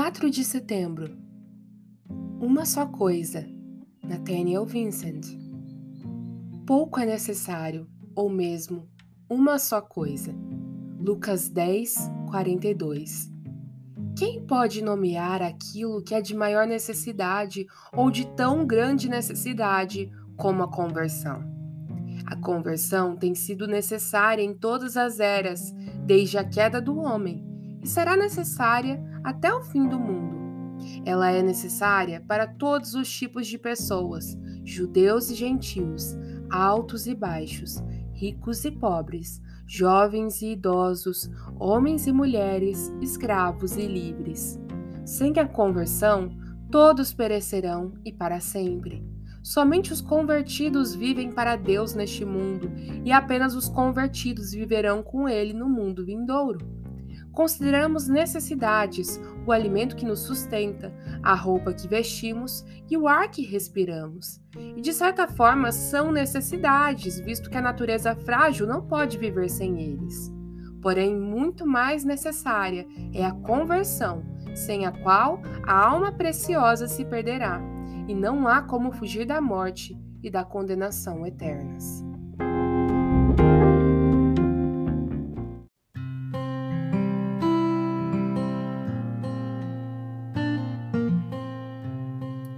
4 de setembro. Uma só coisa. Nathaniel Vincent. Pouco é necessário, ou mesmo uma só coisa. Lucas 10, 42. Quem pode nomear aquilo que é de maior necessidade ou de tão grande necessidade como a conversão? A conversão tem sido necessária em todas as eras, desde a queda do homem, e será necessária até o fim do mundo. Ela é necessária para todos os tipos de pessoas, judeus e gentios, altos e baixos, ricos e pobres, jovens e idosos, homens e mulheres, escravos e livres. Sem a conversão, todos perecerão e para sempre. Somente os convertidos vivem para Deus neste mundo, e apenas os convertidos viverão com Ele no mundo vindouro. Consideramos necessidades o alimento que nos sustenta, a roupa que vestimos e o ar que respiramos. E de certa forma são necessidades, visto que a natureza frágil não pode viver sem eles. Porém, muito mais necessária é a conversão, sem a qual a alma preciosa se perderá, e não há como fugir da morte e da condenação eternas.